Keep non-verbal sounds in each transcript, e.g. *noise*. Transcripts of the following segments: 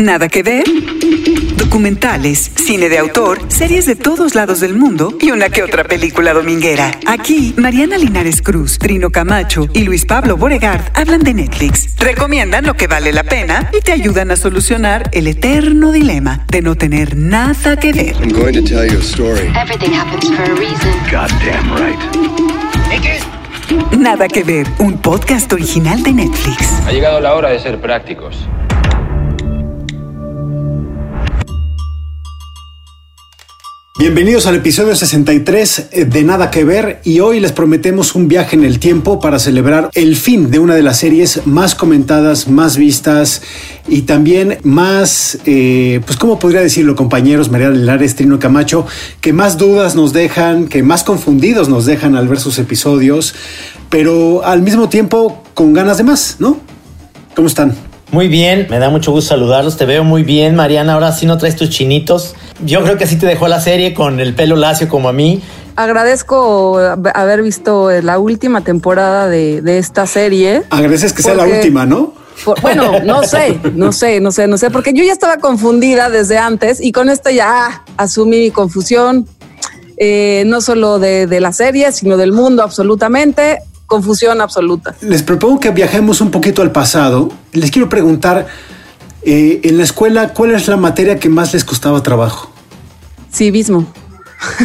Nada que ver. Documentales, cine de autor, series de todos lados del mundo y una que otra película dominguera. Aquí, Mariana Linares Cruz, Trino Camacho y Luis Pablo Boregard hablan de Netflix, recomiendan lo que vale la pena y te ayudan a solucionar el eterno dilema de no tener nada que ver. I'm going to tell you a story. Everything happens for a reason. Goddamn right. Nada que ver, un podcast original de Netflix. Ha llegado la hora de ser prácticos. Bienvenidos al episodio 63 de Nada que Ver y hoy les prometemos un viaje en el tiempo para celebrar el fin de una de las series más comentadas, más vistas y también más, eh, pues cómo podría decirlo compañeros, María Linares, Trino Camacho, que más dudas nos dejan, que más confundidos nos dejan al ver sus episodios, pero al mismo tiempo con ganas de más, ¿no? ¿Cómo están? Muy bien, me da mucho gusto saludarlos. Te veo muy bien, Mariana. Ahora sí no traes tus chinitos. Yo creo que así te dejó la serie con el pelo lacio como a mí. Agradezco haber visto la última temporada de, de esta serie. Agradeces que sea la última, ¿no? Por- bueno, no *laughs* sé, no sé, no sé, no sé, porque yo ya estaba confundida desde antes y con esto ya ah, asumí mi confusión, eh, no solo de, de la serie, sino del mundo absolutamente, confusión absoluta. Les propongo que viajemos un poquito al pasado. Les quiero preguntar, eh, en la escuela, ¿cuál es la materia que más les costaba trabajo? Civismo. *laughs*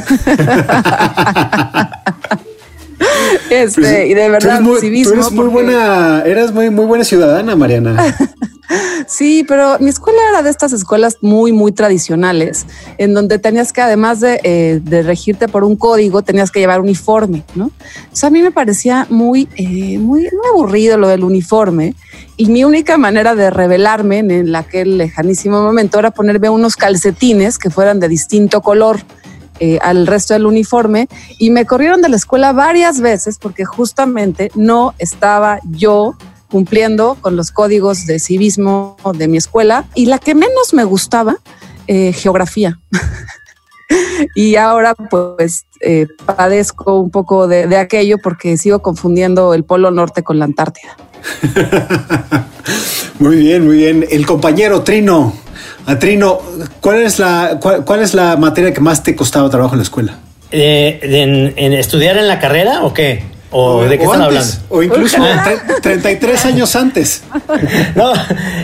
este, Pues, y de tú verdad, eres muy, tú civismo. eres muy porque- buena, eras muy, muy buena ciudadana, Mariana. *laughs* Sí, pero mi escuela era de estas escuelas muy, muy tradicionales, en donde tenías que, además de, eh, regirte por un código, tenías que llevar uniforme, ¿no? Sea, a mí me parecía muy, eh, muy, muy aburrido lo del uniforme y mi única manera de revelarme en, el- aquel lejanísimo momento era ponerme unos calcetines que fueran de distinto color. eh, al resto del uniforme y me corrieron de la escuela varias veces porque justamente no estaba yo cumpliendo con los códigos de civismo de mi escuela y la que menos me gustaba, eh, geografía. *laughs* y ahora pues eh, padezco un poco de, de aquello porque sigo confundiendo el Polo Norte con la Antártida. *laughs* Muy bien, muy bien. El compañero Trino. A Trino, ¿cuál es la, cuál, cuál es la materia que más te costaba trabajo en la escuela? Eh, en, en estudiar en la carrera o qué? ¿O de qué o están antes, hablando? O incluso tre- 33 años antes. *laughs* No,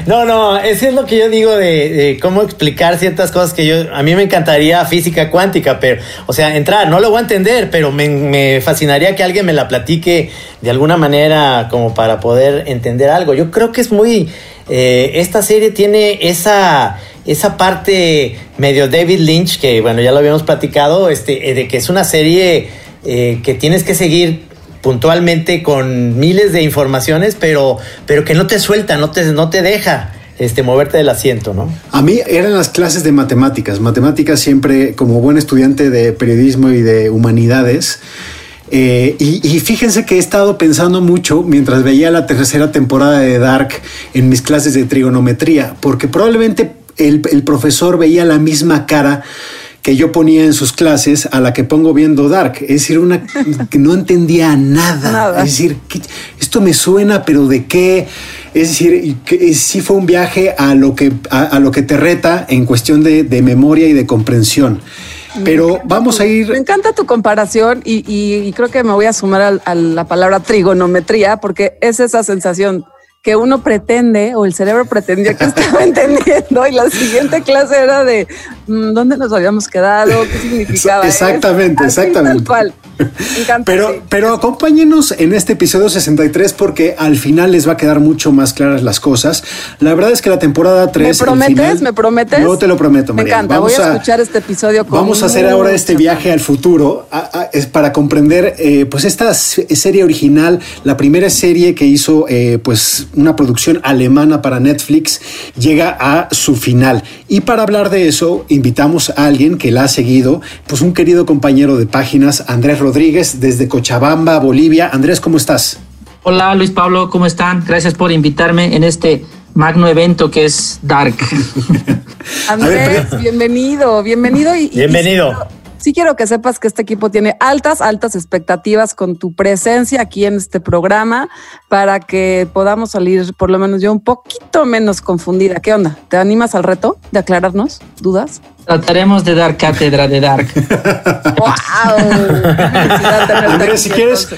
no, no, eso es lo que yo digo de, de cómo explicar ciertas cosas que yo, a mí me encantaría física cuántica, pero, o sea, entrar, no lo voy a entender, pero me, me fascinaría que alguien me la platique de alguna manera como para poder entender algo. Yo creo que es muy, eh, esta serie tiene esa, esa parte medio David Lynch, que bueno, ya lo habíamos platicado, este, eh, de que es una serie eh, que tienes que seguir puntualmente con miles de informaciones, pero, pero que no te suelta, no te, no te deja este, moverte del asiento, ¿no? A mí eran las clases de matemáticas. Matemáticas siempre, como buen estudiante de periodismo y de humanidades. eh, y, fíjense que he estado pensando mucho mientras veía la tercera temporada de Dark en mis clases de trigonometría, porque probablemente el profesor veía la misma cara que yo ponía en sus clases a la que pongo viendo Dark. Es decir, una *laughs* que no entendía nada. Nada. Es decir, ¿qué- esto me suena, pero ¿de qué? Es decir, que sí fue un viaje a lo que, a, a lo que te reta en cuestión de, de memoria y de comprensión. Pero vamos a Me ir. encanta tu comparación y, y- y creo que me voy a sumar al- a, la palabra trigonometría porque es esa sensación que uno pretende o el cerebro pretendía que *laughs* estaba entendiendo y la siguiente clase era de dónde nos habíamos quedado, qué significaba. Exactamente, Así, exactamente. Tal cual. Me. *laughs* Pero, pero acompáñenos en este episodio 63 porque al final les va a quedar mucho más claras las cosas. La verdad es que la temporada 3. ¿Me prometes? final- ¿Me prometes? Yo te lo prometo, Me Mariana. encanta. Voy a escuchar este episodio con Vamos a hacer ahora este viaje al futuro a- a- es para comprender eh, pues esta serie original, la primera serie que hizo eh, pues una producción alemana para Netflix llega a su final. Y para hablar de eso invitamos a alguien que la ha seguido, pues un querido compañero de páginas, Andrés Rodríguez desde Cochabamba, Bolivia. Andrés, ¿cómo estás? Hola Luis Pablo, ¿cómo están? Gracias por invitarme en este magno evento que es Dark. *laughs* Andrés, bienvenido, bienvenido y, y- Bienvenido. Sí quiero que sepas que este equipo tiene altas, altas expectativas con tu presencia aquí en este programa para que podamos salir, por lo menos yo, un poquito menos confundida. ¿Qué onda? ¿Te animas al reto de aclararnos dudas? Trataremos de dar cátedra de Dark. *laughs* ¡Wow! Andrés, si quieres,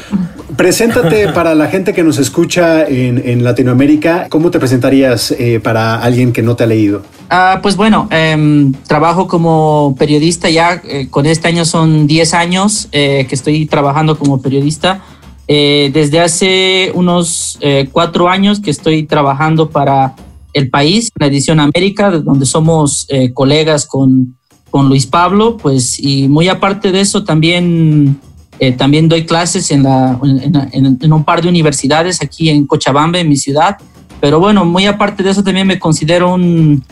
preséntate *laughs* para la gente que nos escucha en, en Latinoamérica. ¿Cómo te presentarías eh, para alguien que no te ha leído? Ah, pues bueno, em, trabajo como periodista ya, eh, con este año son 10 años eh, que estoy trabajando como periodista. Eh, desde hace unos eh, cuatro años que estoy trabajando para El País, la edición América, de donde somos eh, colegas con, con Luis Pablo, pues y muy aparte de eso también, eh, también doy clases en, un par de universidades aquí en Cochabamba, en mi ciudad. Pero bueno, muy aparte de eso también me considero un,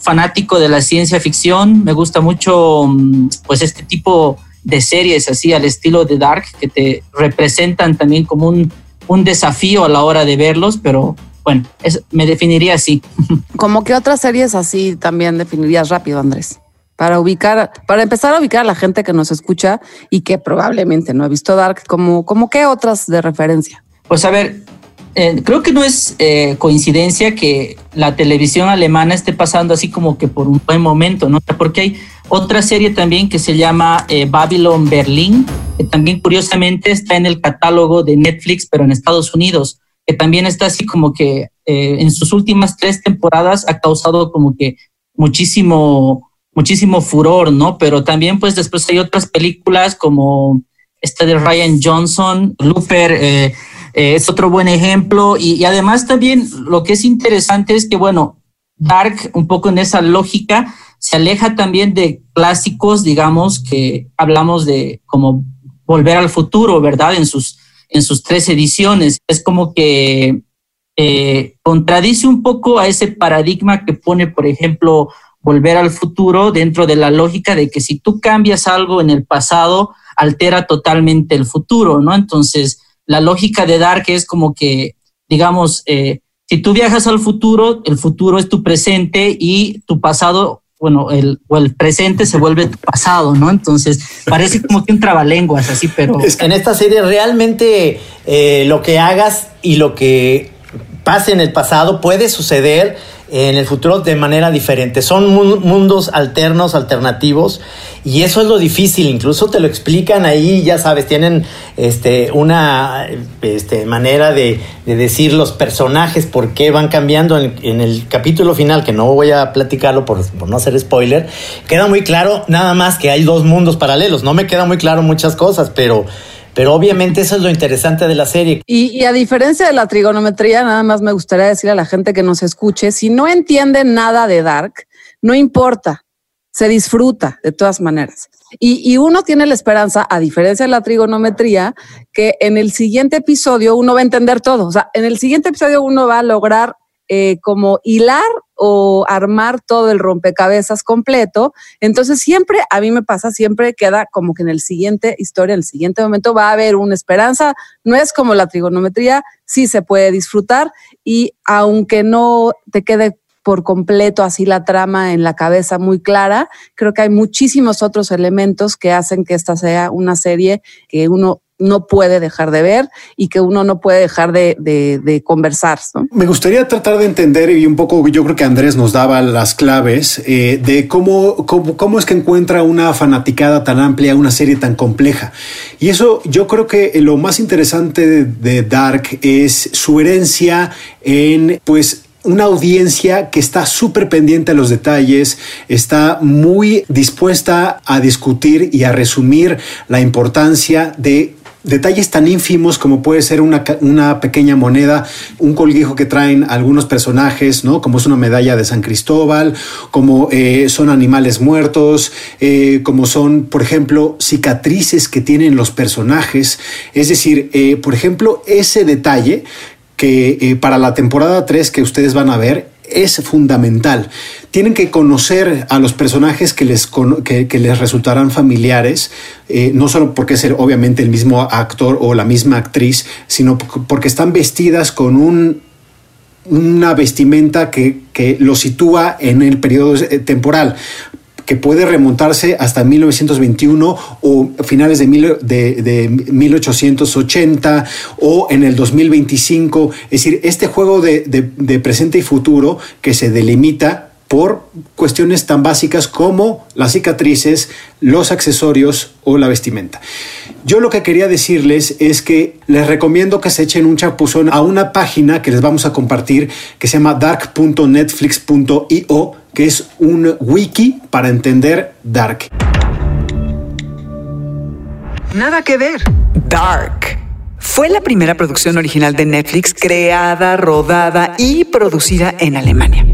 fanático de la ciencia ficción. Me gusta mucho mm, pues este tipo de series así al estilo de Dark que te representan también como un, desafío a la hora de verlos, pero bueno, me definiría así. *laughs* Como que otras series así también definirías rápido, Andrés. Para ubicar, para empezar a ubicar a la gente que nos escucha y que probablemente no ha visto Dark, como, como qué otras de referencia. Pues a ver, eh, creo que no es eh, coincidencia que la televisión alemana esté pasando así como que por un buen momento, ¿no? Porque hay otra serie también que se llama eh, Babylon Berlin, que también curiosamente está en el catálogo de Netflix, pero en Estados Unidos, que también está así como que eh, en sus últimas tres temporadas ha causado como que muchísimo, muchísimo furor, ¿no? Pero también pues después hay otras películas como esta de Ryan Johnson, Looper, eh, eh, es otro buen ejemplo. Y, además también lo que es interesante es que, bueno, Dark, un poco en esa lógica, se aleja también de clásicos, digamos, que hablamos de como volver al futuro, ¿verdad? En sus, en sus tres ediciones. Es como que eh, contradice un poco a ese paradigma que pone, por ejemplo, volver al futuro dentro de la lógica de que si tú cambias algo en el pasado, altera totalmente el futuro, ¿no? Entonces, la lógica de Dark es como que, digamos, eh, si tú viajas al futuro, el futuro es tu presente y tu pasado, bueno, el, o el presente se vuelve tu pasado, ¿no? Entonces, parece como que un trabalenguas así, pero... En esta serie realmente eh, lo que hagas y lo que pase en el pasado puede suceder en el futuro de manera diferente. Son mun- mundos alternos, alternativos, y eso es lo difícil. Incluso te lo explican ahí, ya sabes, tienen este, una este, manera de, de decir los personajes, por qué van cambiando en, en el capítulo final, que no voy a platicarlo por, por no hacer spoiler. Queda muy claro nada más que hay dos mundos paralelos. No me queda muy claro muchas cosas, pero... Pero obviamente eso es lo interesante de la serie. Y, a diferencia de la trigonometría, nada más me gustaría decir a la gente que nos escuche, si no entienden nada de Dark, no importa, se disfruta de todas maneras. Y, y uno tiene la esperanza, a diferencia de la trigonometría, que en el siguiente episodio uno va a entender todo. O sea, en el siguiente episodio uno va a lograr eh, como hilar o armar todo el rompecabezas completo. Entonces siempre, a mí me pasa, siempre queda como que en el siguiente historia, en el siguiente momento va a haber una esperanza. No es como la trigonometría, sí se puede disfrutar y aunque no te quede por completo así la trama en la cabeza muy clara, creo que hay muchísimos otros elementos que hacen que esta sea una serie que uno no puede dejar de ver y que uno no puede dejar de, de, conversar. ¿no? Me gustaría tratar de entender y un poco, yo creo que Andrés nos daba las claves eh, de cómo, cómo, cómo es que encuentra una fanaticada tan amplia, una serie tan compleja. Y eso yo creo que lo más interesante de, de Dark es su herencia en, pues, una audiencia que está súper pendiente a los detalles, está muy dispuesta a discutir y a resumir la importancia de detalles tan ínfimos como puede ser una, una, pequeña moneda, un colguijo que traen algunos personajes, ¿no? Como es una medalla de San Cristóbal, como eh, son animales muertos, eh, como son, por ejemplo, cicatrices que tienen los personajes. Es decir, eh, por ejemplo, ese detalle que para la temporada 3 que ustedes van a ver es fundamental. Tienen que conocer a los personajes que les, que, les resultarán familiares, eh, no solo porque es obviamente el mismo actor o la misma actriz, sino porque están vestidas con un, una vestimenta que, que lo sitúa en el periodo temporal. Que puede remontarse hasta 1921 o finales de, mil, de, de 1880 o en el 2025. Es decir, este juego de, de presente y futuro que se delimita por cuestiones tan básicas como las cicatrices, los accesorios o la vestimenta. Yo lo que quería decirles es que les recomiendo que se echen un chapuzón a una página que les vamos a compartir que se llama dark.netflix.io, que es un wiki para entender Dark. Nada que ver. Dark. Fue la primera producción original de Netflix creada, rodada y producida en Alemania.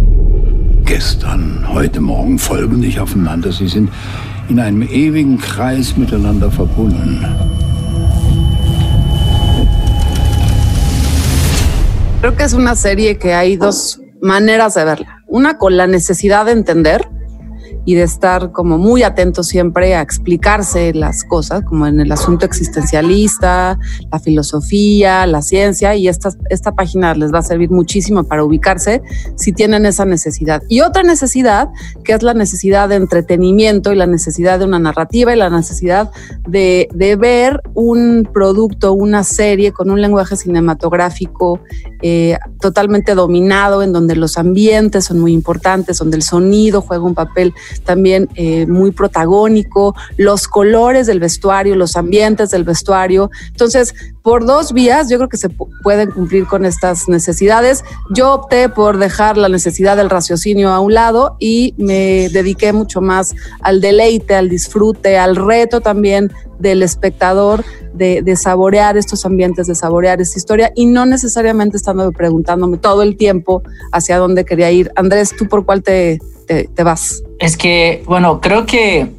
Gestern, heute Morgen folgen nicht aufeinander. Sie sind in einem ewigen Kreis miteinander verbunden. Creo que es una serie que hay dos maneras de verla. Una con la necesidad de entender y de estar como muy atento siempre a explicarse las cosas, como en el asunto existencialista, la filosofía, la ciencia, y esta, esta página les va a servir muchísimo para ubicarse si tienen esa necesidad. Y otra necesidad, que es la necesidad de entretenimiento y la necesidad de una narrativa y la necesidad de, de ver un producto, una serie con un lenguaje cinematográfico eh, totalmente dominado, en donde los ambientes son muy importantes, donde el sonido juega un papel también eh, muy protagónico, los colores del vestuario, los ambientes del vestuario. Entonces, por dos vías, yo creo que se pueden cumplir con estas necesidades. Yo opté por dejar la necesidad del raciocinio a un lado y me dediqué mucho más al deleite, al disfrute, al reto también del espectador de, de, saborear estos ambientes, de saborear esta historia y no necesariamente estando preguntándome todo el tiempo hacia dónde quería ir. Andrés, ¿tú por cuál te, te, te vas? Es que, bueno, creo que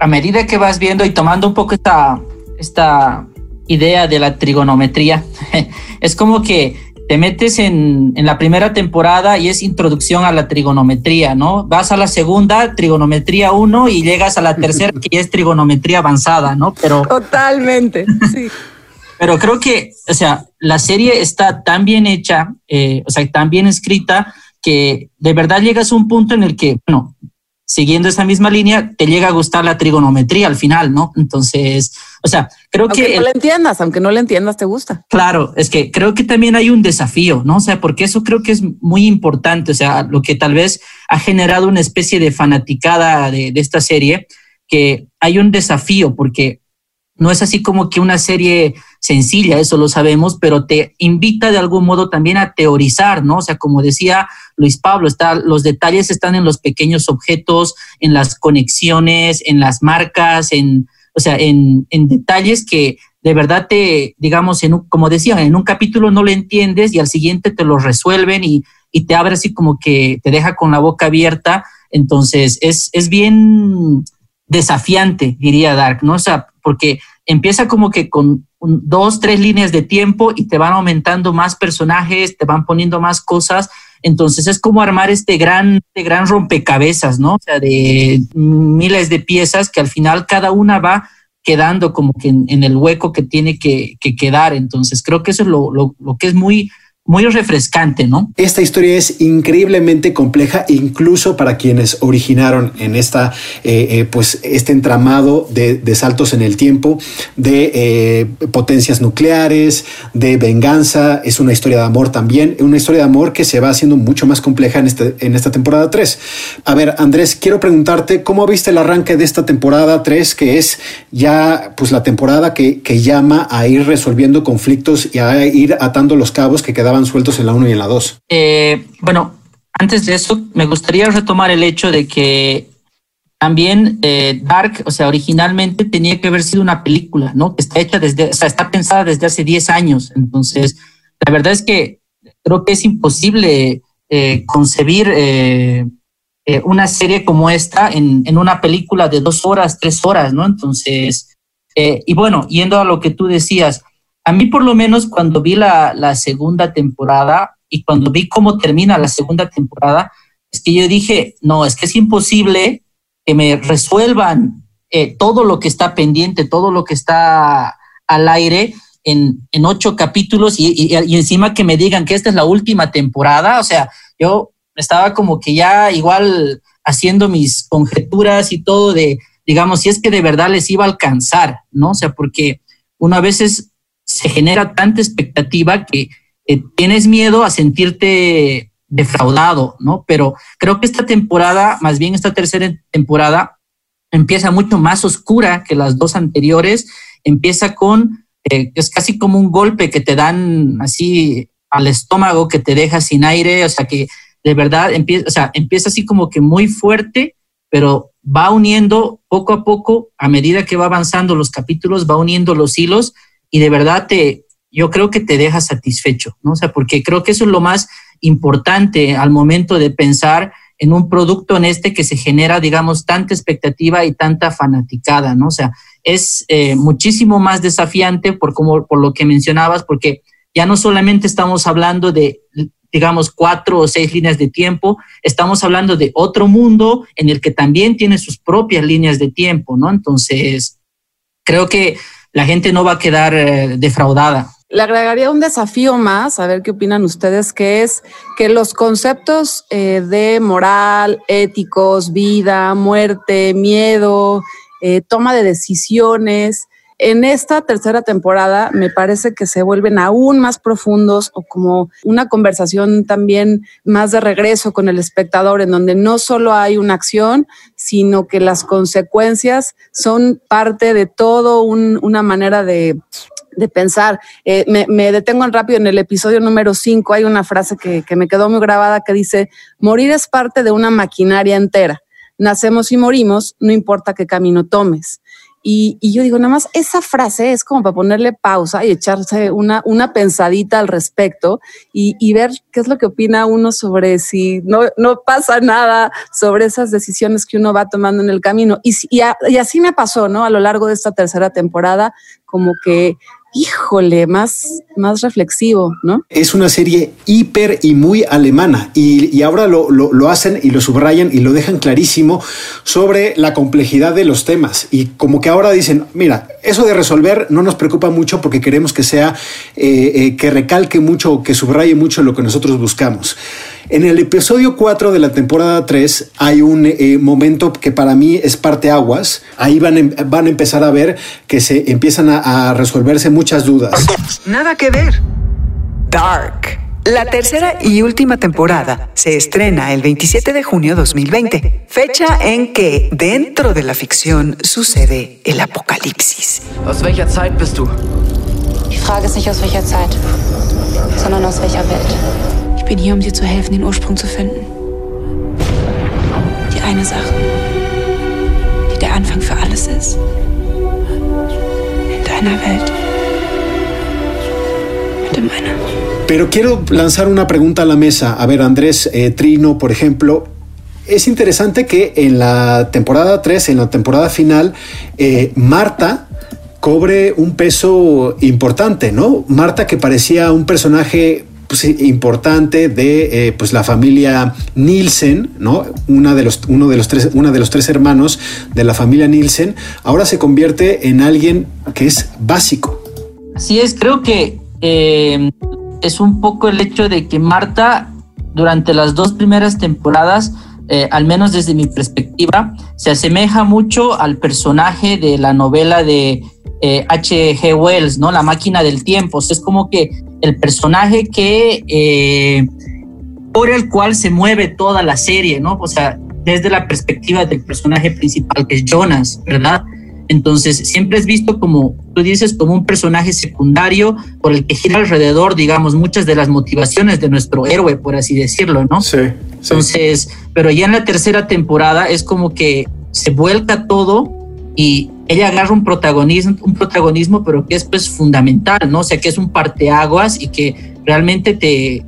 a medida que vas viendo y tomando un poco esta, esta idea de la trigonometría, *laughs* es como que te metes en, en, la primera temporada y es introducción a la trigonometría, ¿no? Vas a la segunda, trigonometría 1 y llegas a la tercera que es trigonometría avanzada, ¿no? Pero totalmente, sí. *laughs* Pero creo que, o sea, la serie está tan bien hecha, eh, o sea, tan bien escrita que de verdad llegas a un punto en el que, bueno, siguiendo esa misma línea, te llega a gustar la trigonometría al final, ¿no? Entonces, o sea, creo aunque que... no le entiendas, aunque no le entiendas, te gusta. Claro, es que creo que también hay un desafío, ¿no? O sea, porque eso creo que es muy importante, o sea, lo que tal vez ha generado una especie de fanaticada de, de esta serie, que hay un desafío, porque no es así como que una serie sencilla, eso lo sabemos, pero te invita de algún modo también a teorizar, ¿no? O sea, como decía Luis Pablo, está, los detalles están en los pequeños objetos, en las conexiones, en las marcas, en, o sea, en, detalles que de verdad te, digamos, en un, como decía, en un capítulo no lo entiendes y al siguiente te lo resuelven y, y te abre así como que te deja con la boca abierta. Entonces, es, es bien desafiante, diría Dark, ¿no? O sea, porque empieza como que con dos, tres líneas de tiempo y te van aumentando más personajes, te van poniendo más cosas. Entonces es como armar este gran, este gran rompecabezas, ¿no? O sea, de miles de piezas que al final cada una va quedando como que en, en el hueco que tiene que, que, quedar. Entonces creo que eso es lo, lo, lo que es muy, muy refrescante, ¿no? Esta historia es increíblemente compleja, incluso para quienes originaron en esta, eh, eh, pues, este entramado de, saltos en el tiempo, de eh, potencias nucleares, de venganza. Es una historia de amor también, una historia de amor que se va haciendo mucho más compleja en, este, en esta temporada 3. A ver, Andrés, quiero preguntarte cómo viste el arranque de esta temporada 3, que es ya, pues, la temporada que, que llama a ir resolviendo conflictos y a ir atando los cabos que quedaban sueltos en la 1 y en la 2. Eh, bueno, antes de eso, me gustaría retomar el hecho de que también eh, Dark, o sea, originalmente tenía que haber sido una película, ¿no? Que está hecha desde, o sea, está pensada desde hace 10 años. Entonces, la verdad es que creo que es imposible eh, concebir una serie como esta en, una película de dos horas, tres horas, ¿no? Entonces, y bueno, yendo a lo que tú decías, a mí por lo menos cuando vi la, segunda temporada y cuando vi cómo termina la segunda temporada, es que yo dije, no, es que es imposible que me resuelvan eh, todo lo que está pendiente, todo lo que está al aire en, en ocho capítulos y, y, encima que me digan que esta es la última temporada, o sea, yo estaba como que ya igual haciendo mis conjeturas y todo de, digamos, si es que de verdad les iba a alcanzar, ¿no? O sea, porque uno a veces se genera tanta expectativa que eh, tienes miedo a sentirte defraudado, ¿no? Pero creo que esta temporada, más bien esta tercera temporada, empieza mucho más oscura que las dos anteriores, empieza con, eh, es casi como un golpe que te dan así al estómago, que te deja sin aire, o sea que de verdad empieza, o sea, empieza así como que muy fuerte, pero va uniendo poco a poco, a medida que va avanzando los capítulos, va uniendo los hilos y de verdad te, yo creo que te deja satisfecho, ¿no? O sea, porque creo que eso es lo más importante al momento de pensar en un producto en este que se genera, digamos, tanta expectativa y tanta fanaticada, ¿no? O sea, es eh, muchísimo más desafiante por, como, por lo que mencionabas, porque ya no solamente estamos hablando de, digamos, cuatro o seis líneas de tiempo, estamos hablando de otro mundo en el que también tiene sus propias líneas de tiempo, ¿no? Entonces, creo que la gente no va a quedar eh, defraudada. Le agregaría un desafío más, a ver qué opinan ustedes, que es que los conceptos eh, de moral, éticos, vida, muerte, miedo, eh, toma de decisiones, en esta tercera temporada me parece que se vuelven aún más profundos o como una conversación también más de regreso con el espectador, en donde no solo hay una acción, sino que las consecuencias son parte de todo una manera de pensar. Eh, me, detengo en rápido en el episodio número 5. Hay una frase que me quedó muy grabada que dice, morir es parte de una maquinaria entera. Nacemos y morimos, no importa qué camino tomes. Y, yo digo, nada más esa frase es como para ponerle pausa y echarse una, una pensadita al respecto y, ver qué es lo que opina uno sobre si no, no pasa nada, sobre esas decisiones que uno va tomando en el camino. Y, y así me pasó, ¿no? A lo largo de esta tercera temporada, como que híjole, más, más reflexivo, ¿no? Es una serie hiper y muy alemana y, ahora lo, lo, hacen y lo subrayan y lo dejan clarísimo sobre la complejidad de los temas y como que ahora dicen, mira, eso de resolver no nos preocupa mucho porque queremos que sea, eh, eh, que recalque mucho que subraye mucho lo que nosotros buscamos. En el episodio 4 de la temporada 3 hay un eh, momento que para mí es parte aguas. Ahí van, em, van a empezar a ver que se empiezan a, a resolverse muchas dudas. Nada que ver. Dark. La tercera y última temporada se estrena el 27 de junio 2020, fecha en que dentro de la ficción sucede el apocalipsis. ¿Aus welcher Zeit bist du? Die Frage ist nicht aus welcher Zeit, sondern aus welcher Welt. Bin hier, um dir zu helfen, den Ursprung zu finden. Die eine Sache, die der Anfang für alles ist. In deiner Welt. Meiner. Pero quiero lanzar una pregunta a la mesa. A ver, Andrés eh, Trino, por ejemplo, es interesante que en la temporada 3, en la temporada final, eh, Marta cobre un peso importante, ¿no? Marta que parecía un personaje pues, importante de eh, pues la familia Nielsen, ¿no? Una de los, uno de los tres, una de los tres hermanos de la familia Nielsen, ahora se convierte en alguien que es básico. Así es, creo que eh, es un poco el hecho de que Marta durante las dos primeras temporadas, eh, al menos desde mi perspectiva, se asemeja mucho al personaje de la novela de H.G. Wells, ¿no? La máquina del tiempo. es como que el personaje que eh, por el cual se mueve toda la serie, ¿no? O sea, desde la perspectiva del personaje principal que es Jonas, ¿verdad? Entonces, siempre es visto como, tú dices, como un personaje secundario por el que gira alrededor, digamos, muchas de las motivaciones de nuestro héroe, por así decirlo, ¿no? Sí. Entonces, pero ya en la tercera temporada es como que se vuelca todo y ella agarra un protagonismo, un protagonismo, pero que es pues fundamental, ¿no? O sea, que es un parteaguas y que realmente te,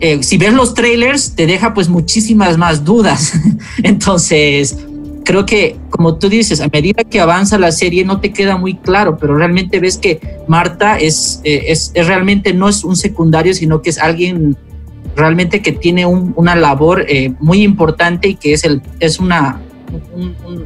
eh, si ves los trailers, te deja pues muchísimas más dudas. *laughs* Entonces, creo que, como tú dices, a medida que avanza la serie no te queda muy claro, pero realmente ves que Marta es, eh, es, realmente no es un secundario, sino que es alguien realmente que tiene una labor eh, muy importante y que es, el, es una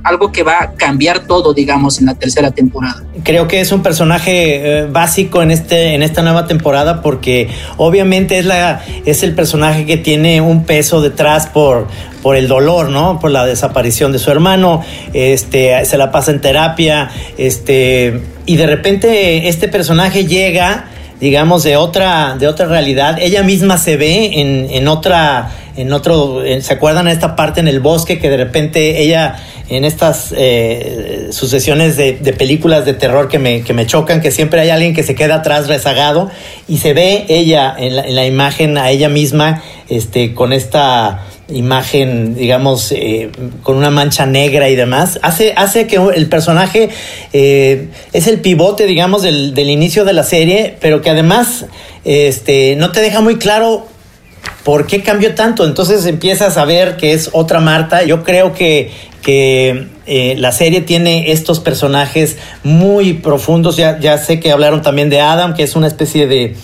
algo que va a cambiar todo, digamos, en la tercera temporada. Creo que es un personaje eh, básico en, este, en esta nueva temporada porque obviamente es, la, es el personaje que tiene un peso detrás por, por el dolor, ¿no? Por la desaparición de su hermano, este, se la pasa en terapia, este, y de repente este personaje llega digamos, de otra, de otra realidad. Ella misma se ve en, en otra, en otro, ¿se acuerdan de esta parte en el bosque que de repente ella, en estas eh, sucesiones de, de, películas de terror que me, que me chocan, que siempre hay alguien que se queda atrás rezagado y se ve ella en la, en la imagen a ella misma, este, con esta imagen, digamos, eh, con una mancha negra y demás, hace, hace que el personaje eh, es el pivote, digamos, del, del, inicio de la serie, pero que además este, no te deja muy claro por qué cambió tanto. Entonces empiezas a ver que es otra Marta. Yo creo que, que eh, la serie tiene estos personajes muy profundos. Ya, ya sé que hablaron también de Adam, que es una especie de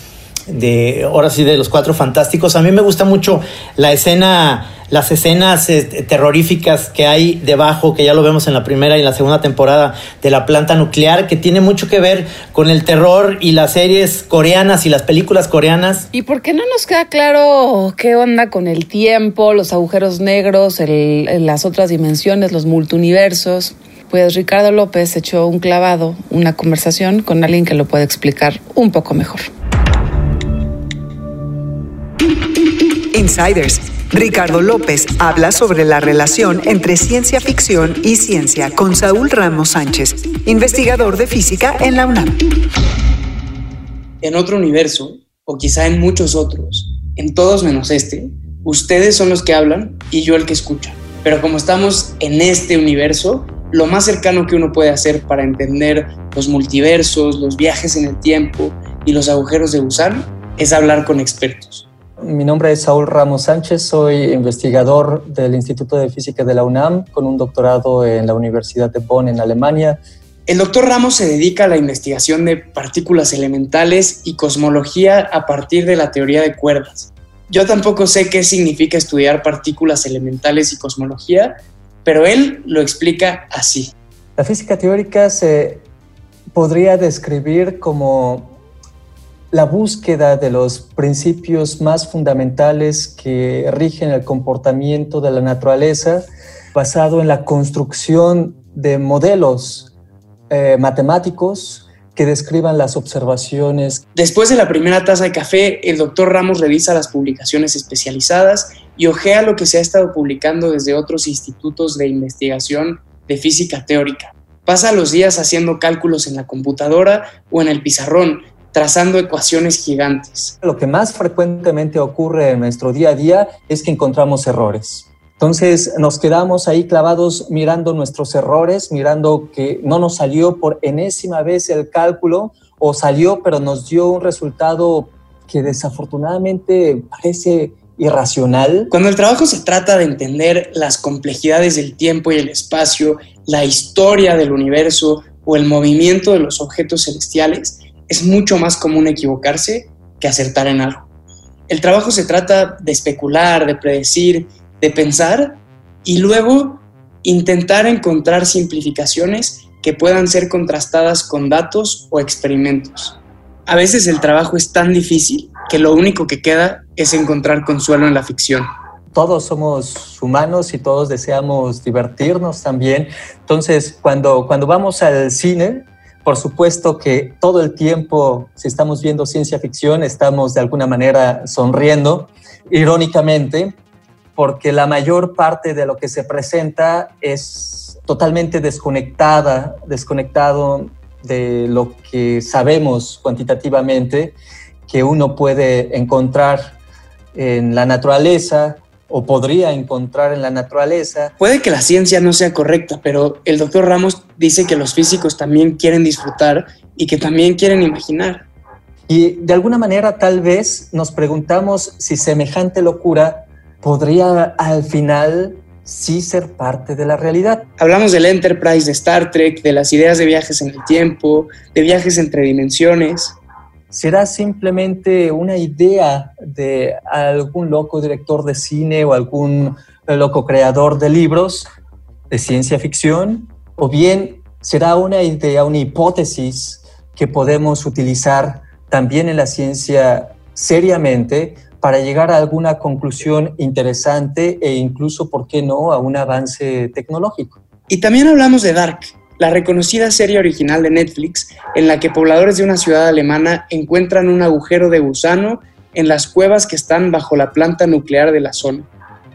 de ahora sí de los cuatro fantásticos. A mí me gusta mucho la escena, las escenas eh, terroríficas que hay debajo, que ya lo vemos en la primera y la segunda temporada de la planta nuclear, que tiene mucho que ver con el terror y las series coreanas y las películas coreanas. ¿Y por qué no nos queda claro qué onda con el tiempo, los agujeros negros, las otras dimensiones, los multiuniversos? Pues Ricardo López echó un clavado, una conversación con alguien que lo puede explicar un poco mejor. Insiders. Ricardo López habla sobre la relación entre ciencia ficción y ciencia con Saúl Ramos Sánchez, investigador de física en la UNAM. En otro universo, o quizá en muchos otros, en todos menos este, ustedes son los que hablan y yo el que escucha. Pero como estamos en este universo, lo más cercano que uno puede hacer para entender los multiversos, los viajes en el tiempo y los agujeros de gusano es hablar con expertos. Mi nombre es Saúl Ramos Sánchez, soy investigador del Instituto de Física de la UNAM con un doctorado en la Universidad de Bonn en Alemania. El doctor Ramos se dedica a la investigación de partículas elementales y cosmología a partir de la teoría de cuerdas. Yo tampoco sé qué significa estudiar partículas elementales y cosmología, pero él lo explica así. La física teórica se podría describir como la búsqueda de los principios más fundamentales que rigen el comportamiento de la naturaleza, basado en la construcción de modelos eh, matemáticos que describan las observaciones. Después de la primera taza de café, el doctor Ramos revisa las publicaciones especializadas y ojea lo que se ha estado publicando desde otros institutos de investigación de física teórica. Pasa los días haciendo cálculos en la computadora o en el pizarrón, trazando ecuaciones gigantes. Lo que más frecuentemente ocurre en nuestro día a día es que encontramos errores. Entonces nos quedamos ahí clavados mirando nuestros errores, mirando que no nos salió por enésima vez el cálculo o salió pero nos dio un resultado que desafortunadamente parece irracional. Cuando el trabajo se trata de entender las complejidades del tiempo y el espacio, la historia del universo o el movimiento de los objetos celestiales, es mucho más común equivocarse que acertar en algo. El trabajo se trata de especular, de predecir, de pensar y luego intentar encontrar simplificaciones que puedan ser contrastadas con datos o experimentos. A veces el trabajo es tan difícil que lo único que queda es encontrar consuelo en la ficción. Todos somos humanos y todos deseamos divertirnos también. Entonces, cuando, cuando vamos al cine, por supuesto que todo el tiempo, si estamos viendo ciencia ficción, estamos de alguna manera sonriendo, irónicamente, porque la mayor parte de lo que se presenta es totalmente desconectada, desconectado de lo que sabemos cuantitativamente que uno puede encontrar en la naturaleza, o podría encontrar en la naturaleza. Puede que la ciencia no sea correcta, pero el doctor Ramos dice que los físicos también quieren disfrutar y que también quieren imaginar. Y de alguna manera tal vez nos preguntamos si semejante locura podría al final sí ser parte de la realidad. Hablamos del Enterprise de Star Trek, de las ideas de viajes en el tiempo, de viajes entre dimensiones será simplemente una idea de algún loco director de cine o algún loco creador de libros, de ciencia ficción o bien será una idea, una hipótesis que podemos utilizar también en la ciencia seriamente para llegar a alguna conclusión interesante e incluso, ¿por qué no?, a un avance tecnológico. Y también hablamos de Dark, la reconocida serie original de Netflix en la que pobladores de una ciudad alemana encuentran un agujero de gusano en las cuevas que están bajo la planta nuclear de la zona.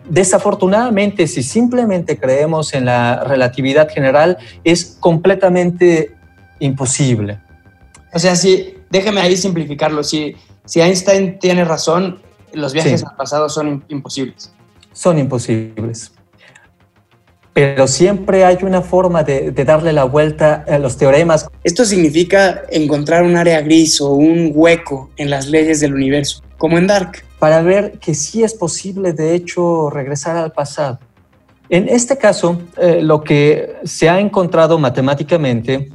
Desafortunadamente, si simplemente creemos en la relatividad general, es completamente imposible. O sea, si, déjeme ahí simplificarlo, si, si Einstein tiene razón, los viajes al pasado son imposibles. Son imposibles. Pero siempre hay una forma de, de, darle la vuelta a los teoremas. Esto significa encontrar un área gris o un hueco en las leyes del universo, como en Dark. Para ver que sí es posible, de hecho, regresar al pasado. En este caso, eh, lo que se ha encontrado matemáticamente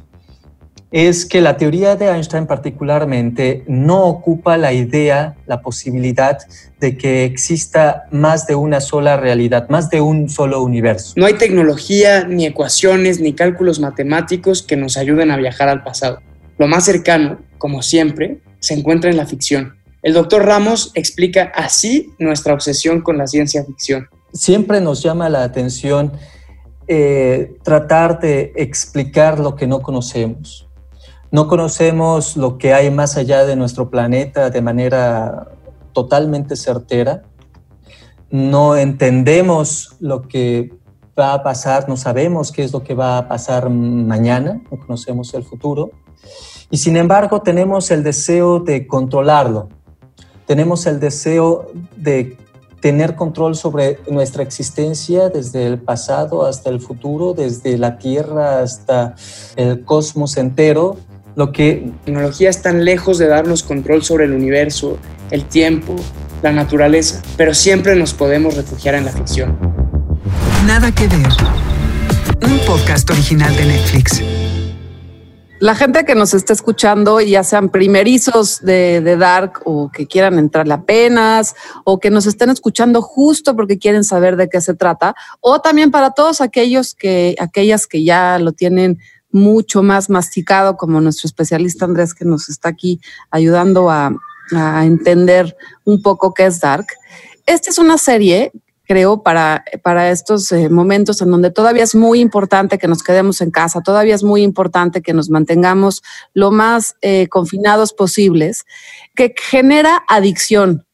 es que la teoría de Einstein particularmente no ocupa la idea, la posibilidad de que exista más de una sola realidad, más de un solo universo. No hay tecnología, ni ecuaciones, ni cálculos matemáticos que nos ayuden a viajar al pasado. Lo más cercano, como siempre, se encuentra en la ficción. El doctor Ramos explica así nuestra obsesión con la ciencia ficción. Siempre nos llama la atención eh, tratar de explicar lo que no conocemos no conocemos lo que hay más allá de nuestro planeta de manera totalmente certera. No entendemos lo que va a pasar, no sabemos qué es lo que va a pasar mañana, no conocemos el futuro. Y sin embargo tenemos el deseo de controlarlo, tenemos el deseo de tener control sobre nuestra existencia desde el pasado hasta el futuro, desde la Tierra hasta el cosmos entero, lo que la tecnología es tan lejos de darnos control sobre el universo, el tiempo, la naturaleza, pero siempre nos podemos refugiar en la ficción. Nada que ver. Un podcast original de Netflix. La gente que nos está escuchando, ya sean primerizos de, de, Dark o que quieran entrarle apenas o que nos estén escuchando justo porque quieren saber de qué se trata, o también para todos aquellos que, aquellas que ya lo tienen mucho más masticado, como nuestro especialista Andrés, que nos está aquí ayudando a, entender un poco qué es Dark. Esta es una serie creo, para, para estos eh, momentos en donde todavía es muy importante que nos quedemos en casa, todavía es muy importante que nos mantengamos lo más eh, confinados posibles, que genera adicción,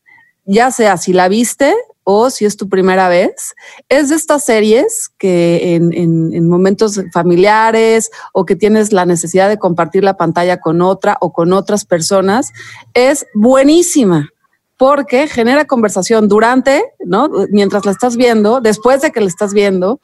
ya sea si la viste o si es tu primera vez, es de estas series que en, en, momentos familiares o que tienes la necesidad de compartir la pantalla con otra o con otras personas, es buenísima porque genera conversación durante, ¿no? Mientras la estás viendo, después de que la estás viendo,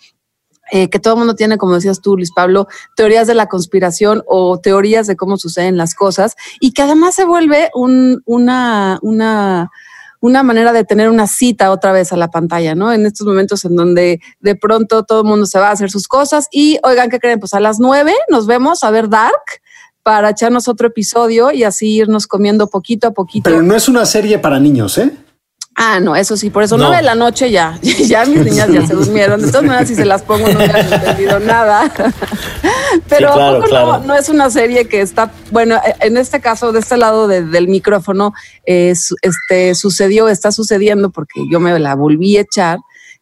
eh, que todo el mundo tiene, como decías tú, Luis Pablo, teorías de la conspiración o teorías de cómo suceden las cosas y que además se vuelve un, una, una una manera de tener una cita otra vez a la pantalla, ¿no? En estos momentos en donde de pronto todo el mundo se va a hacer sus cosas y, oigan, ¿qué creen? Pues a las nueve nos vemos a ver Dark para echarnos otro episodio y así irnos comiendo poquito a poquito. Pero no es una serie para niños, ¿eh? Ah, no, eso sí, por eso nueve de la noche ya, *laughs* ya mis niñas ya se durmieron. De todas maneras, si se las pongo no hubieran entendido nada. *laughs* Pero No, es una serie que está, bueno, en este caso, de este lado del micrófono, este sucedió, está sucediendo porque yo me la volví a echar,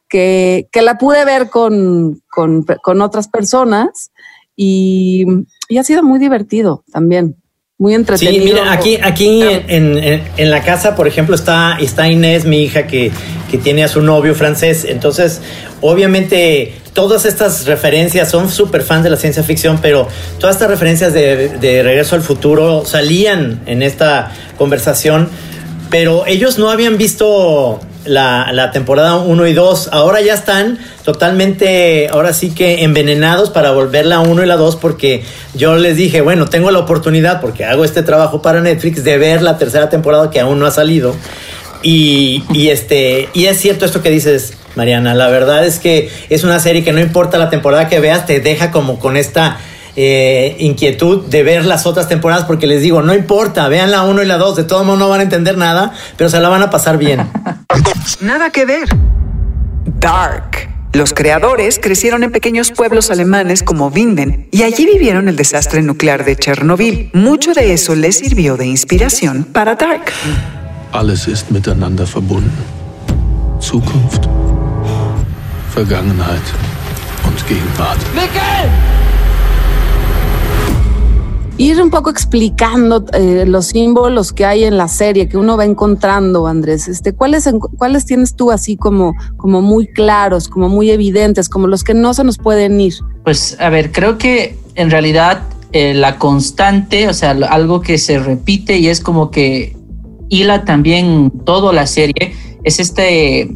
que, que la pude ver con, con, con otras personas y, y ha sido muy divertido también muy entretenido. Sí, mira, aquí, aquí en, en, la casa, por ejemplo, está, está Inés, mi hija, que, que tiene a su novio francés. Entonces, obviamente, todas estas referencias son súper fans de la ciencia ficción, pero todas estas referencias de, de Regreso al Futuro salían en esta conversación, pero ellos no habían visto la, la temporada 1 y 2. Ahora ya están totalmente, ahora sí que envenenados para volver la 1 y la 2 porque yo les dije, bueno, tengo la oportunidad porque hago este trabajo para Netflix de ver la tercera temporada que aún no ha salido. Y, y, este, y es cierto esto que dices, Mariana. La verdad es que es una serie que no importa la temporada que veas, te deja como con esta eh, inquietud de ver las otras temporadas porque les digo, no importa, vean la 1 y la 2, de todo modo no van a entender nada, pero se la van a pasar bien. *laughs* Nada que ver. Dark Los creadores crecieron en pequeños pueblos alemanes como Winden y allí vivieron el desastre nuclear de Chernobyl. Mucho de eso les sirvió de inspiración para Dark. Alles ist miteinander verbunden. Zukunft, Vergangenheit und Gegenwart. Ir un poco explicando eh, los símbolos que hay en la serie que uno va encontrando, Andrés. Este, ¿cuáles, ¿Cuáles tienes tú así como, como muy claros, como muy evidentes, como los que no se nos pueden ir? Pues a ver, creo que en realidad eh, la constante, o sea, algo que se repite y es como que hila también toda la serie, es este,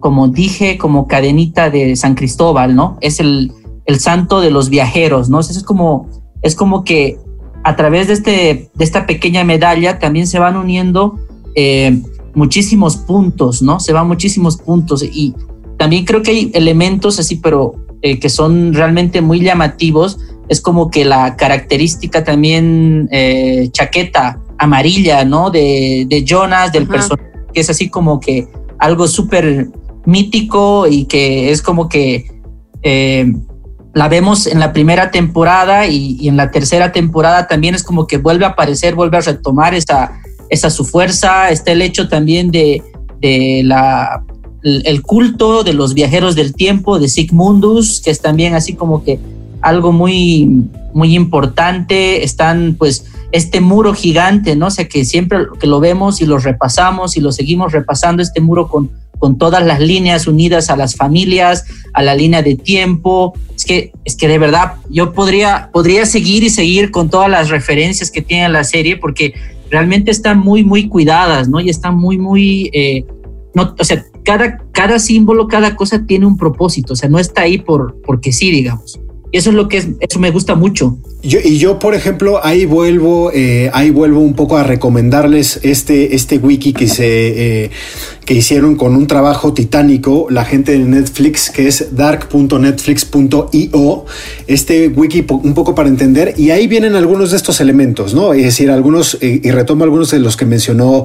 como dije, como cadenita de San Cristóbal, ¿no? Es el, el santo de los viajeros, ¿no? es como, es como que a través de, este, de esta pequeña medalla también se van uniendo eh, muchísimos puntos, ¿no? Se van muchísimos puntos y también creo que hay elementos así, pero eh, que son realmente muy llamativos. Es como que la característica también eh, chaqueta amarilla, ¿no? De, de Jonas, del personaje, que es así como que algo súper mítico y que es como que la vemos en la primera temporada y, en la tercera temporada también es como que vuelve a aparecer, vuelve a retomar esa, esa su fuerza, está el hecho también de, de la, el culto de los viajeros del tiempo, de Sigmundus, que es también así como que algo muy, muy importante, están pues este muro gigante, ¿no? O sea, que siempre que lo vemos y lo repasamos y lo seguimos repasando, este muro con con todas las líneas unidas a las familias, a la línea de tiempo. Es que, es que de verdad yo podría, podría seguir y seguir con todas las referencias que tiene la serie porque realmente están muy, muy cuidadas, ¿no? Y están muy, muy... Eh, no, o sea, cada, cada símbolo, cada cosa tiene un propósito, o sea, no está ahí por, porque sí, digamos. Eso es lo que es, eso me gusta mucho. Y yo, por ejemplo, ahí vuelvo, eh, ahí vuelvo un poco a recomendarles este, este wiki que se, eh, que hicieron con un trabajo titánico la gente de Netflix, que es dark.netflix.io. Este wiki un poco para entender, y ahí vienen algunos de estos elementos, ¿no? Es decir, algunos, eh, y retomo algunos de los que mencionó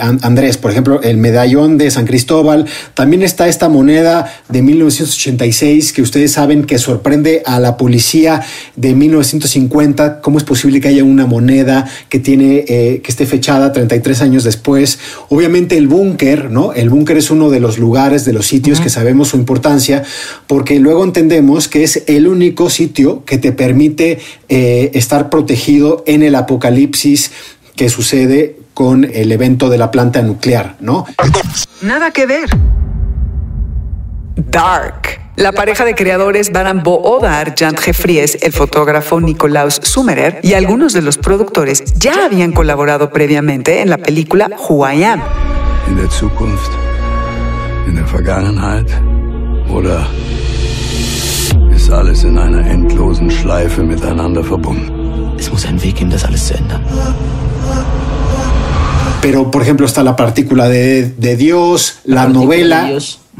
Andrés, por ejemplo, el medallón de San Cristóbal. También está esta moneda de 1986 que ustedes saben que sorprende a la policía de 1950. ¿Cómo es posible que haya una moneda que tiene, eh, que esté fechada 33 años después? Obviamente el búnker ¿no? El búnker es uno de los lugares, de los sitios que sabemos su importancia, porque luego entendemos que es el único sitio que te permite eh, estar protegido en el apocalipsis que sucede con el evento de la planta nuclear, ¿no? Nada que ver. Dark. La pareja de creadores Baran Odar, Jan Jeffries, el fotógrafo Nikolaus Summerer y algunos de los productores ya habían colaborado previamente en la película Who I Am. in der Zukunft, in der Vergangenheit oder ist alles in einer endlosen Schleife miteinander verbunden? Es muss einen Weg geben, das alles zu ändern. Pero, por ejemplo, está la partícula de, de Dios, la, la novela.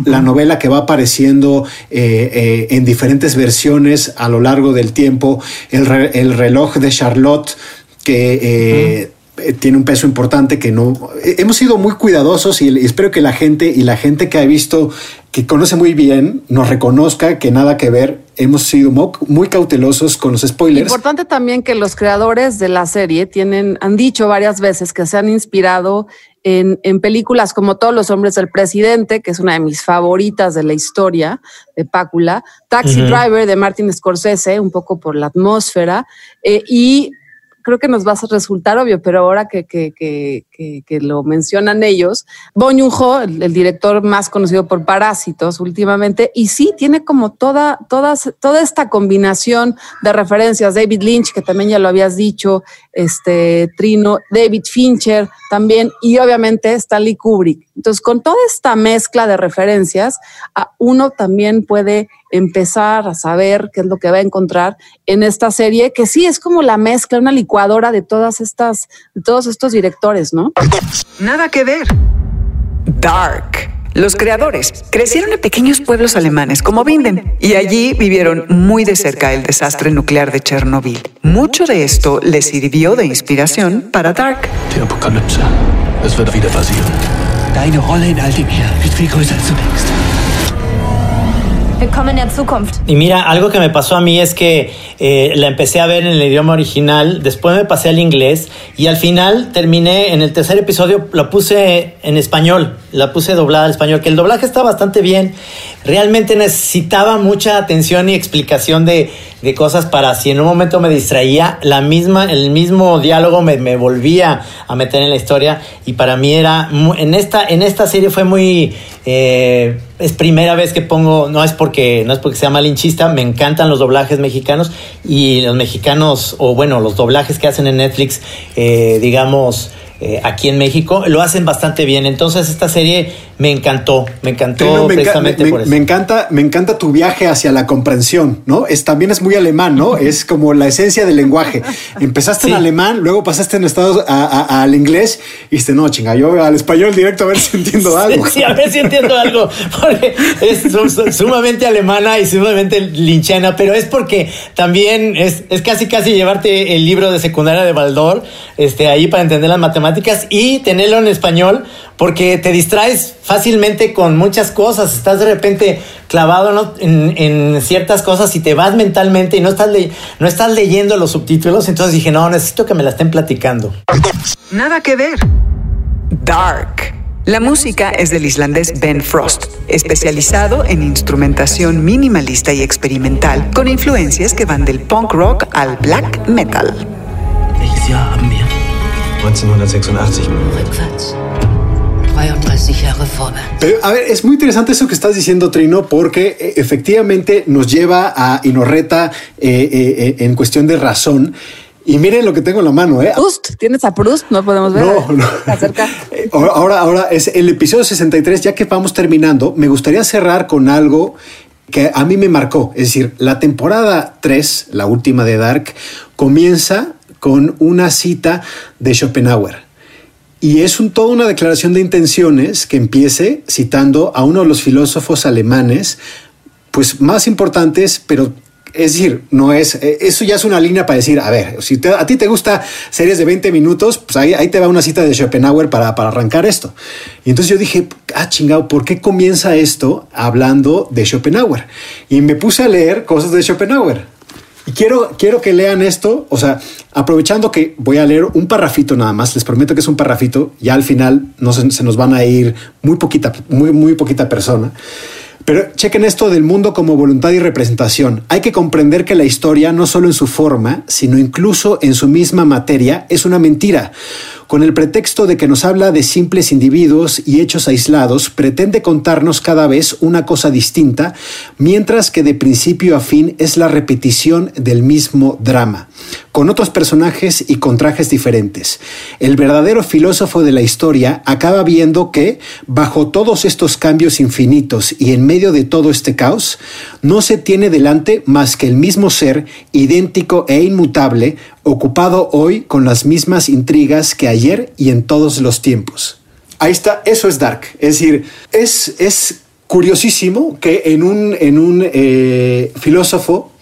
La novela que va apareciendo eh, eh, en diferentes versiones a lo largo del tiempo, el, re, el reloj de Charlotte, que eh, eh, tiene un peso importante que no eh, hemos sido muy cuidadosos y, espero que la gente y la gente que ha visto que conoce muy bien nos reconozca que nada que ver. Hemos sido muy, cautelosos con los spoilers. Importante también que los creadores de la serie tienen han dicho varias veces que se han inspirado en, en, películas como Todos los hombres del presidente, que es una de mis favoritas de la historia de Pácula, Taxi Driver de Martin Scorsese, un poco por la atmósfera, eh, y creo que nos va a resultar obvio, pero ahora que, que, que, que lo mencionan ellos, Bong Joon-ho, el, director más conocido por Parásitos últimamente, y sí tiene como toda, todas, toda esta combinación de referencias, David Lynch, que también ya lo habías dicho, este Trino, David Fincher también, y obviamente Stanley Kubrick. Entonces, con toda esta mezcla de referencias, uno también puede empezar a saber qué es lo que va a encontrar en esta serie, que sí es como la mezcla, una licuadora de todas estas, de todos estos directores, ¿no? Nada que ver. Dark. Los creadores crecieron en pequeños pueblos alemanes como Winden y allí vivieron muy de cerca el desastre nuclear de Chernobyl. Mucho de esto les sirvió de inspiración para Dark. Apokalypse. Es wird wieder passieren. Deine Rolle in all dem hier wird viel größer als du denkst. Y mira, algo que me pasó a mí es que eh, la empecé a ver en el idioma original, después me pasé al inglés y al final terminé en el tercer episodio, la puse en español, la puse doblada al español, que el doblaje está bastante bien. Realmente necesitaba mucha atención y explicación de, de cosas para si en un momento me distraía, la misma, el mismo diálogo me, me volvía a meter en la historia y para mí era, en esta, en esta serie fue muy, eh, es primera vez que pongo, no es porque, no es porque sea malinchista, me encantan los doblajes mexicanos y los mexicanos, o bueno, los doblajes que hacen en Netflix, eh, digamos, eh, aquí en México, lo hacen bastante bien. Entonces esta serie me encantó, me encantó me, precisamente me- por eso. me encanta, me encanta tu viaje hacia la comprensión, ¿no? Es, también es muy alemán, ¿no? *laughs* Es como la esencia del lenguaje. Empezaste en alemán, luego pasaste en Estados a- a- al inglés y dijiste, no, chinga, yo al español directo a ver si entiendo *laughs* algo. Sí, a ver si entiendo algo, porque es su- su- sumamente alemana y sumamente linchana, pero es porque también es, es casi casi llevarte el libro de secundaria de Baldor este, ahí para entender las matemáticas y tenerlo en español, porque te distraes fácilmente con muchas cosas, estás de repente clavado ¿no? en, en ciertas cosas y te vas mentalmente y no estás, le- no estás leyendo los subtítulos, entonces dije, no, necesito que me la estén platicando. Nada que ver. Dark. La música es del islandés Ben Frost, especializado en instrumentación minimalista y experimental, con influencias que van del punk rock al black metal. Haben wir? 1986. Rückwärts. 33 Jahre vorwärts. Pero, a ver, es muy interesante eso que estás diciendo, Trino, porque eh, efectivamente nos lleva a y nos reta eh, eh, eh, en cuestión de razón. Y miren lo que tengo en la mano, ¿eh? Proust, ¿tienes a Proust? No podemos ver. No, no. Acerca. *laughs* Ahora, ahora, ahora es el episodio 63, ya que vamos terminando, me gustaría cerrar con algo que a mí me marcó. Es decir, la temporada 3, la última de Dark, comienza con una cita de Schopenhauer. Y es un, toda una declaración de intenciones que empiece citando a uno de los filósofos alemanes, pues más importantes, pero es decir, no es, eh, eso ya es una línea para decir, a ver, si te- a ti te gusta series de 20 minutos, pues ahí, ahí te va una cita de Schopenhauer para, para arrancar esto. Y entonces yo dije, ah, chingado, ¿por qué comienza esto hablando de Schopenhauer? Y me puse a leer cosas de Schopenhauer. Y quiero, quiero que lean esto, o sea, aprovechando que voy a leer un parrafito nada más, les prometo que es un parrafito, ya al final no se, se nos van a ir muy poquita, muy, muy poquita persona. Pero chequen esto del mundo como voluntad y representación. Hay que comprender que la historia, no solo en su forma, sino incluso en su misma materia, es una mentira. Con el pretexto de que nos habla de simples individuos y hechos aislados, pretende contarnos cada vez una cosa distinta, mientras que de principio a fin es la repetición del mismo drama, con otros personajes y con trajes diferentes. El verdadero filósofo de la historia acaba viendo que, bajo todos estos cambios infinitos y en medio de todo este caos, no se tiene delante más que el mismo ser, idéntico e inmutable, ocupado hoy con las mismas intrigas que ayer y en todos los tiempos. Ahí está, eso es Dark. Es decir, es, es curiosísimo que en un, en un eh, filósofo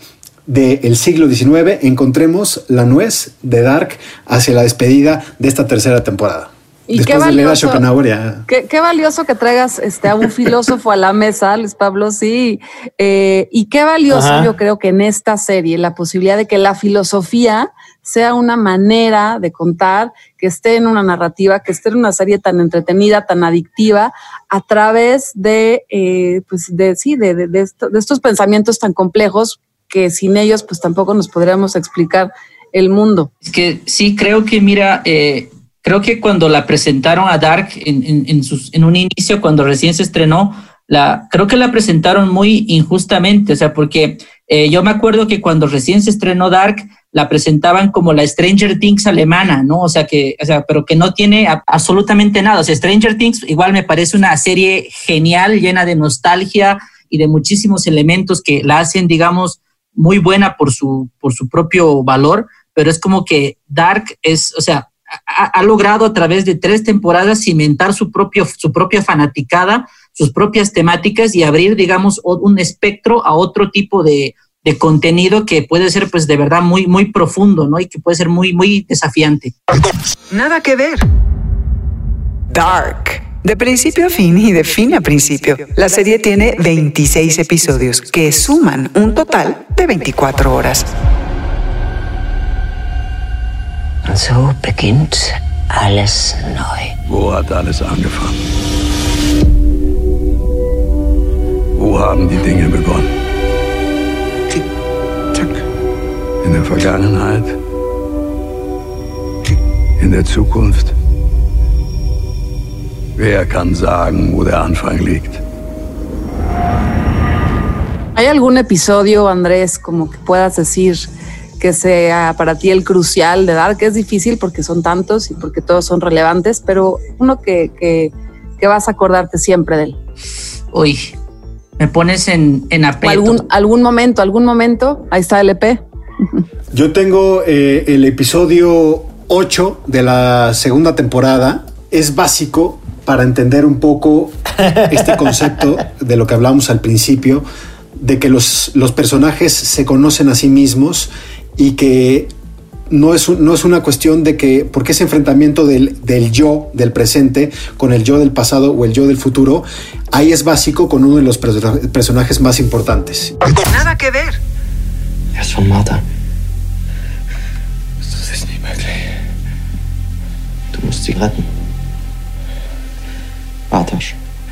del siglo XIX encontremos la nuez de Dark hacia la despedida de esta tercera temporada. Y qué Después valioso. Ya... Qué, qué valioso que traigas este, a un filósofo a la mesa, Luis Pablo, sí. Eh, y qué valioso Ajá. yo creo que en esta serie la posibilidad de que la filosofía sea una manera de contar, que esté en una narrativa, que esté en una serie tan entretenida, tan adictiva, a través de, eh, pues de, sí, de, de- de esto- de estos pensamientos tan complejos que sin ellos pues tampoco nos podríamos explicar el mundo. Es que sí, creo que, mira, eh, creo que cuando la presentaron a Dark en, sus, en un inicio, cuando recién se estrenó, la, creo que la presentaron muy injustamente, o sea, porque eh, yo me acuerdo que cuando recién se estrenó Dark, la presentaban como la Stranger Things alemana, ¿no? O sea, que, o sea, pero que no tiene absolutamente nada. O sea, Stranger Things igual me parece una serie genial, llena de nostalgia y de muchísimos elementos que la hacen, digamos, muy buena por su, por su propio valor, pero es como que Dark es, o sea, ha, logrado a través de tres temporadas cimentar su, propio, su propia fanaticada, sus propias temáticas y abrir, digamos, un espectro a otro tipo de, de contenido que puede ser, pues, de verdad muy, muy profundo, ¿no? Y que puede ser muy, muy desafiante. Nada que ver. Dark. De principio a fin y de fin a principio, la serie tiene 26 episodios que suman un total de 24 horas. Und so beginnt alles neu. Wo hat alles angefangen? Wo haben die Dinge begonnen? In der Vergangenheit? In der Zukunft? Wer kann sagen, wo der Anfang liegt? ¿Hay algún episodio, Andrés, como que puedas decir que sea para ti el crucial de dar? Que es difícil porque son tantos y porque todos son relevantes, pero uno que, que, que vas a acordarte siempre de él. Uy, me pones en, en aprieto. algún, algún momento, algún momento, ahí está el EP. Yo tengo eh, el episodio 8 de la segunda temporada. Es básico para entender un poco este *laughs* concepto de lo que hablamos al principio, de que los, los personajes se conocen a sí mismos y que no es, no es una cuestión de que, porque ese enfrentamiento del, del yo del presente con el yo del pasado o el yo del futuro, ahí es básico con uno de los perso- personajes más importantes. Nada que ver. Er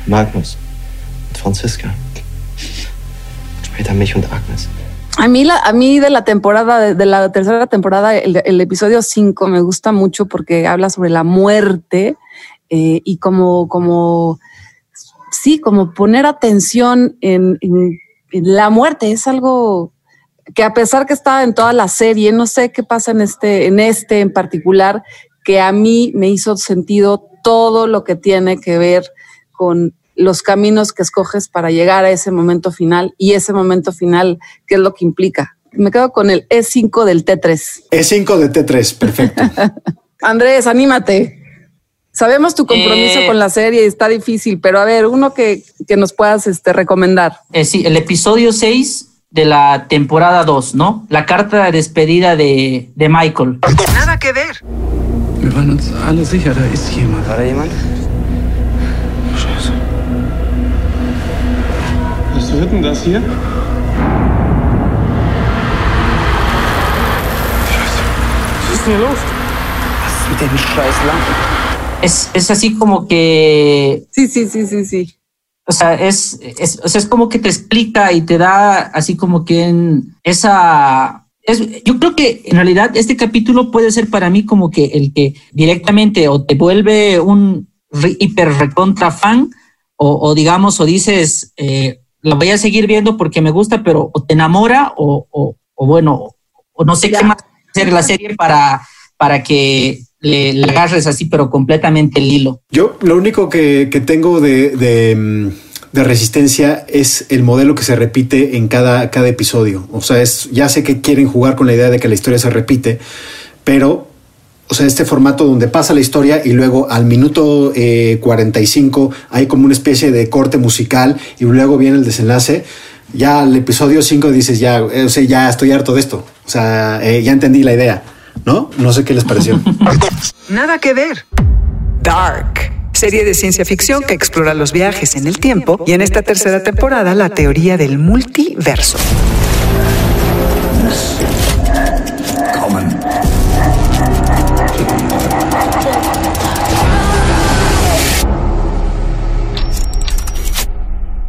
Magnus Franziska. Später mich und Agnes. A mí, la, a mí de la temporada, de, la tercera temporada, el, episodio 5 me gusta mucho porque habla sobre la muerte eh, y como, como, sí, como poner atención en, la muerte. Es algo que a pesar que está en toda la serie, no sé qué pasa en este, en este en particular, que a mí me hizo sentido todo lo que tiene que ver con los caminos que escoges para llegar a ese momento final y ese momento final, qué es lo que implica. Me quedo con el E5 del T3. E5 de T3, perfecto. *laughs* Andrés, anímate. Sabemos tu compromiso Eh. con la serie y está difícil, pero a ver, uno que, que nos puedas este, recomendar. Eh, sí, el episodio 6 de la temporada 2, ¿no? La carta de despedida de, de Michael. Nada que ver. Wir waren uns alle sicher, da ist jemand. War da jemand? Wird denn das hier? Was ist denn hier los? Was ist mit dem scheiß Lampen? Es, es así como que Sí, sí, sí, sí, sí. O sea, es, es, o sea, es como que te explica y te da así como que en esa... Es, yo creo que en realidad este capítulo puede ser para mí como que el que directamente o te vuelve un re- hiper recontra fan o, o digamos o dices eh, la voy a seguir viendo porque me gusta pero o te enamora o, o, o bueno o no sé qué más hacer la serie para, para que le, le agarres así pero completamente el hilo. Yo lo único que, que tengo de, de, de resistencia es el modelo que se repite en cada, cada episodio. O sea, es, ya sé que quieren jugar con la idea de que la historia se repite, pero, o sea, este formato donde pasa la historia y luego al minuto eh, 45 hay como una especie de corte musical y luego viene el desenlace. Ya al episodio 5 dices, ya, eh, o sea, ya estoy harto de esto. O sea, eh, ya entendí la idea, ¿no? No sé qué les pareció. *laughs* Nada que ver. Dark. Serie de ciencia ficción que explora los viajes en el tiempo y en esta tercera temporada la teoría del multiverso.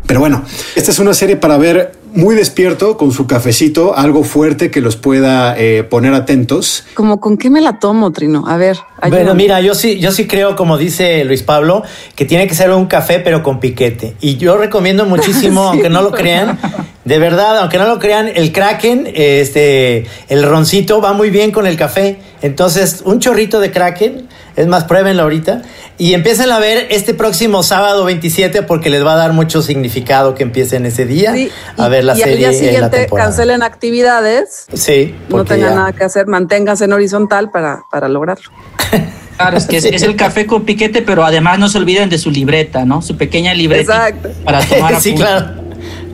Pero bueno, esta es una serie para ver muy despierto, con su cafecito, algo fuerte que los pueda eh, poner atentos. Como con qué me la tomo, Trino. A ver. Bueno, ayúdame. mira, yo sí, yo sí creo, como dice Luis Pablo, que tiene que ser un café, pero con piquete. Y yo recomiendo *laughs* muchísimo, Sí, aunque no lo crean, de verdad, aunque no lo crean, el Kraken, este, el roncito va muy bien con el café. Entonces, un chorrito de Kraken, es más, pruébenlo ahorita. Y empiecen a ver este próximo sábado 27 porque les va a dar mucho significado que empiecen ese día Sí, a ver la y serie al día en la siguiente temporada. cancelen actividades, Sí, no tengan ya- nada que hacer, manténganse en horizontal para, para lograrlo. *laughs* Claro, es que es, es el café con piquete, pero además no se olviden de su libreta, ¿no? Su pequeña libreta Exacto. para tomar *laughs* sí, apuntes. claro.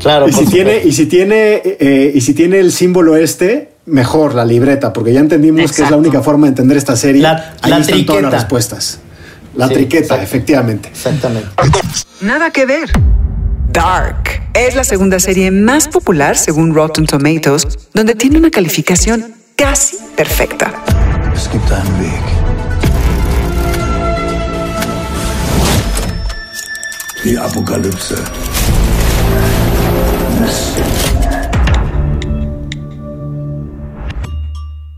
Claro, y, si tiene, y, si tiene, eh, y si tiene el símbolo este, mejor la libreta, porque ya entendimos que es la única forma de entender esta serie. La- Ahí la están todas las respuestas. La Sí, triqueta, exacto. efectivamente. Exactamente. Nada que ver. Dark es la segunda serie más popular según Rotten Tomatoes, donde tiene una calificación casi perfecta. Es gibt einen Weg. Die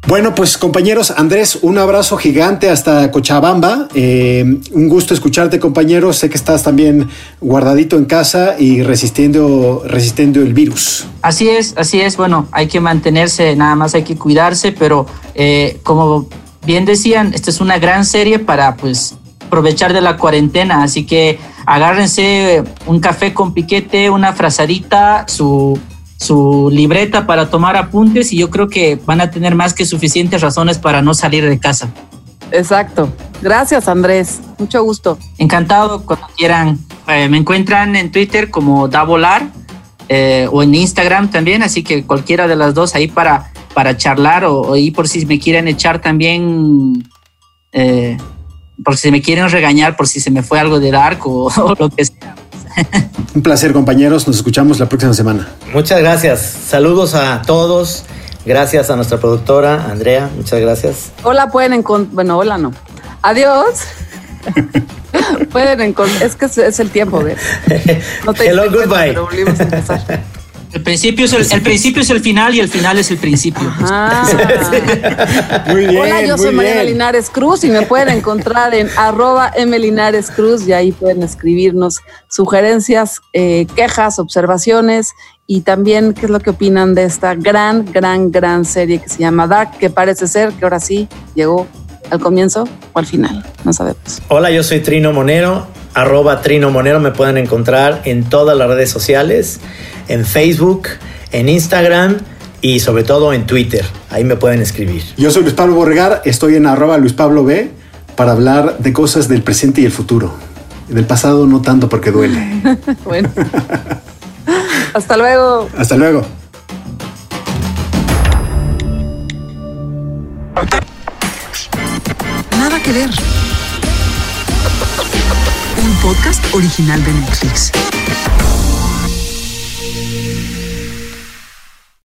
Bueno, pues compañeros, Andrés, un abrazo gigante hasta Cochabamba. Eh, un gusto escucharte, compañero. Sé que estás también guardadito en casa y resistiendo, resistiendo el virus. Así es, así es. Bueno, hay que mantenerse, nada más hay que cuidarse, pero eh, como bien decían, esta es una gran serie para pues aprovechar de la cuarentena, así que agárrense un café con piquete, una frazadita, su, su libreta para tomar apuntes y yo creo que van a tener más que suficientes razones para no salir de casa. Exacto. Gracias, Andrés. Mucho gusto. Encantado cuando quieran. Eh, me encuentran en Twitter como Da Volar eh, o en Instagram también, así que cualquiera de las dos ahí para, para charlar o, o ahí por si me quieren echar también, eh, por si me quieren regañar, por si se me fue algo de Dark o, *laughs* o lo que sea. Un placer, compañeros. Nos escuchamos la próxima semana. Muchas gracias. Saludos a todos. Gracias a nuestra productora, Andrea. Muchas gracias. Hola, pueden encontrar. Bueno, hola no. Adiós. *laughs* pueden encontrar. Es que es, el tiempo, ¿ves? *laughs* No te Hello, cuenta, goodbye. pero volvimos a empezar. *laughs* El principio, es el, el principio es el final y el final es el principio. Ah. *laughs* Muy bien. Hola, yo muy soy Mariana bien. Linares Cruz y me pueden encontrar en *laughs* arroba Linares Cruz y ahí pueden escribirnos sugerencias, eh, quejas, observaciones y también qué es lo que opinan de esta gran, gran, gran serie que se llama Dark, que parece ser que ahora sí llegó al comienzo o al final, no sabemos. Hola, yo soy Trino Monero, arroba Trino Monero. Me pueden encontrar en todas las redes sociales, en Facebook, en Instagram y sobre todo en Twitter. Ahí me pueden escribir. Yo soy Luis Pablo Borregar. Estoy en arroba Luis Pablo B para hablar de cosas del presente y el futuro. Del pasado no tanto porque duele. *laughs* bueno. *laughs* Hasta luego. Hasta luego. Nada que ver. Podcast original de Netflix.